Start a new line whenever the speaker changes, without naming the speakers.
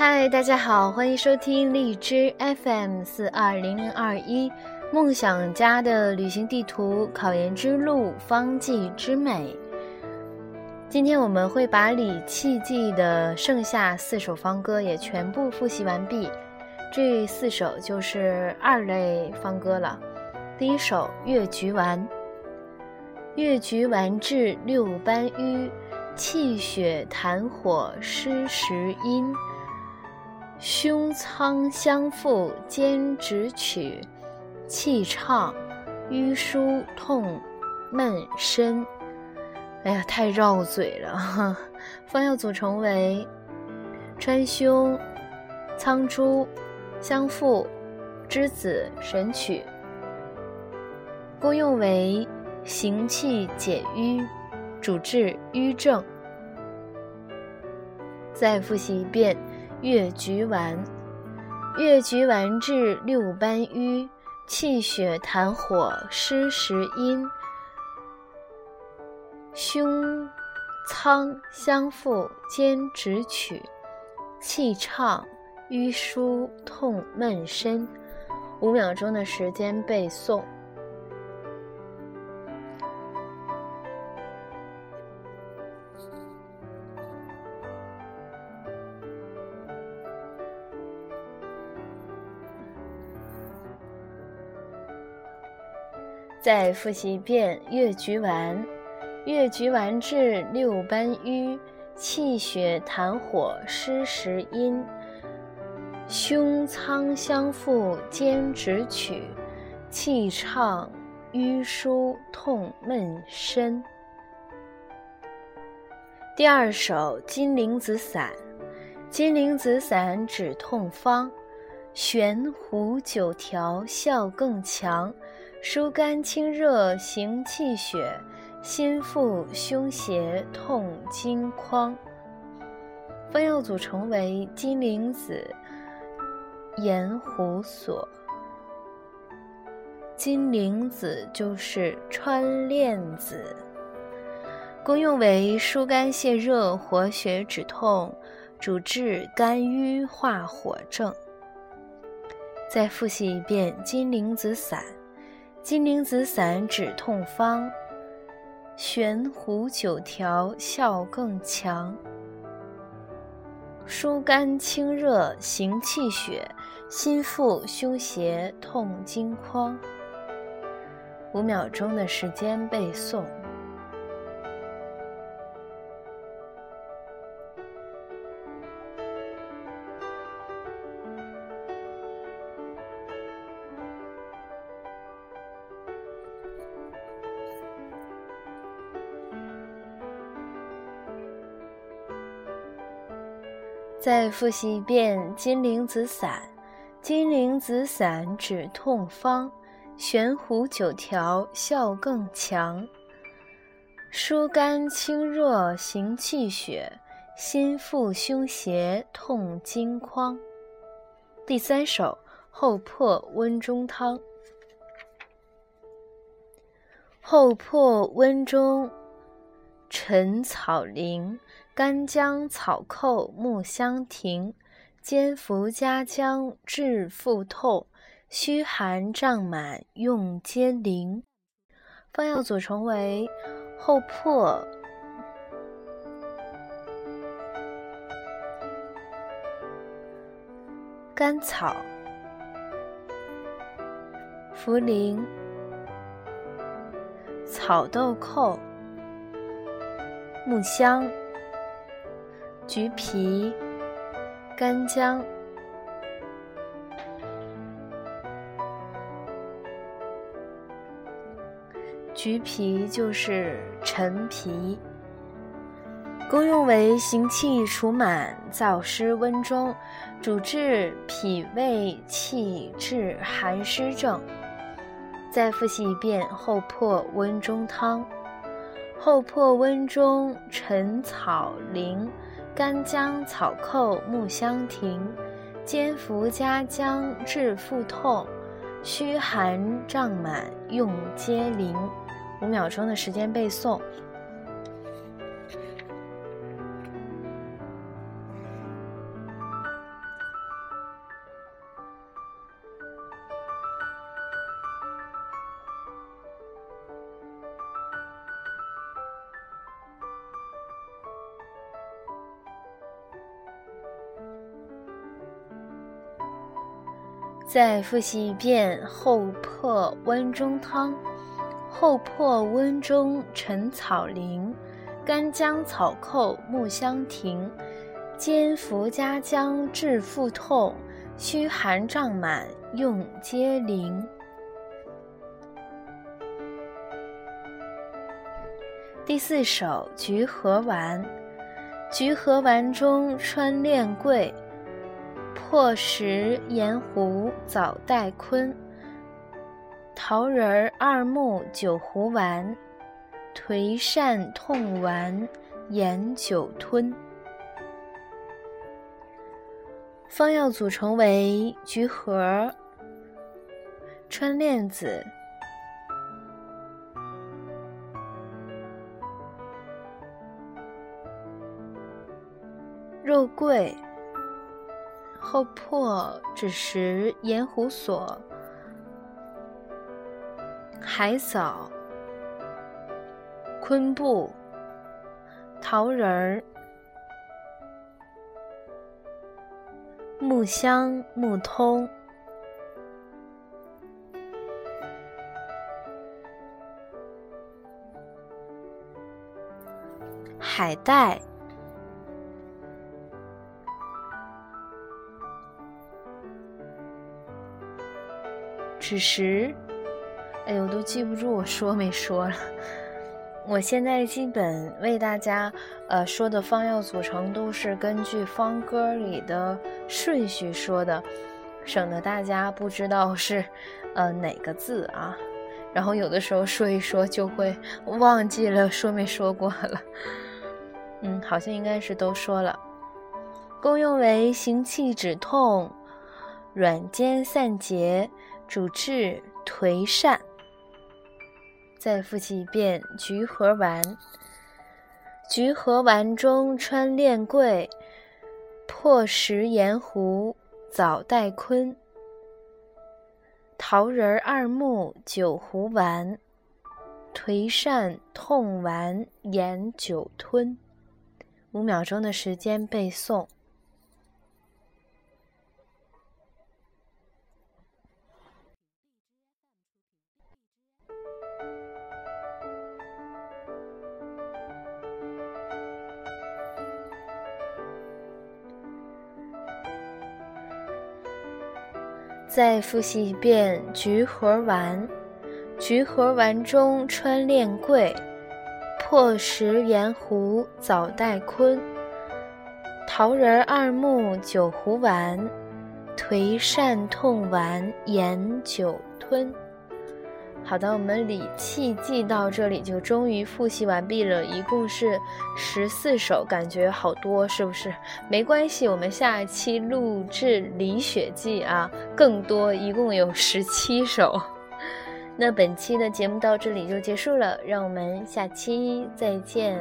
嗨，大家好，欢迎收听荔枝 FM 四二零零二一梦想家的旅行地图考研之路方剂之美。今天我们会把李器记的剩下四首方歌也全部复习完毕，这四首就是二类方歌了。第一首《越橘丸》，越橘丸治六斑瘀，气血痰火湿时阴，胸仓相附兼直取，气畅瘀疏痛闷身。哎呀，太绕嘴了！方药组成为川芎、苍术、香附、栀子、神曲，功用为行气解瘀，主治瘀症。再复习一遍：越橘丸，越橘丸治六班瘀，气血痰火湿时阴。胸仓相附兼直取，气畅瘀疏痛闷身。五秒钟的时间背诵。再复习一遍越橘丸。越橘丸治六班瘀，气血痰火湿时阴。胸仓相附兼直取，气畅瘀疏痛闷身。第二首金铃子散，金铃子散止痛方，悬壶九条效更强，疏肝清热行气血。心腹胸胁痛经眶，方药组成为金铃子、盐胡索。金铃子就是川链子，功用为疏肝泄热、活血止痛，主治肝郁化火症。再复习一遍金铃子散，金铃子散止痛方。玄胡九条效更强，疏肝清热行气血，心腹胸胁痛经眶。五秒钟的时间背诵。再复习一遍金铃子散，金铃子散止痛方，悬壶九条效更强，疏肝清热行气血，心腹胸胁痛经眶。第三首后破温中汤，后破温中，陈草苓。干姜、草蔻、木香亭，煎服加姜治腹痛，虚寒胀满用皆灵。方药组成为后破、甘草、茯苓、草豆蔻、木香。橘皮、干姜、橘皮就是陈皮，功用为行气除满、燥湿温中，主治脾胃气滞寒湿症。再复习一遍后破温中汤：后破温中陈草苓。干姜、草寇、木香亭，煎服加姜治腹痛，虚寒胀满用皆灵。五秒钟的时间背诵。再复习一遍：后破温中汤，后破温中陈草苓，干姜草蔻木香亭，煎服加姜治腹痛，虚寒胀满用皆灵。第四首橘核丸，橘核丸中穿链桂。破石盐湖早带坤，桃仁儿二木九胡丸，颓疝痛丸盐酒吞。方药组成为橘核、穿链子、肉桂。后破枳实盐湖所、海藻、昆布、桃仁儿、木香、木通、海带。枳实，哎呦，我都记不住我说没说了。我现在基本为大家呃说的方药组成都是根据方歌里的顺序说的，省得大家不知道是呃哪个字啊。然后有的时候说一说就会忘记了说没说过了。嗯，好像应该是都说了。功用为行气止痛，软坚散结。主治颓疝。再复习一遍：橘核丸。橘核丸中穿链桂，破石盐湖早带坤。桃仁二木九胡丸，颓疝痛丸盐酒吞。五秒钟的时间背诵。再复习一遍：橘核丸，橘核丸中穿链桂，破石盐湖早带坤，桃仁二木九胡丸，颓疝痛丸盐酒吞。好的，我们理气记到这里就终于复习完毕了，一共是十四首，感觉好多，是不是？没关系，我们下一期录制理血记啊，更多，一共有十七首。那本期的节目到这里就结束了，让我们下期再见。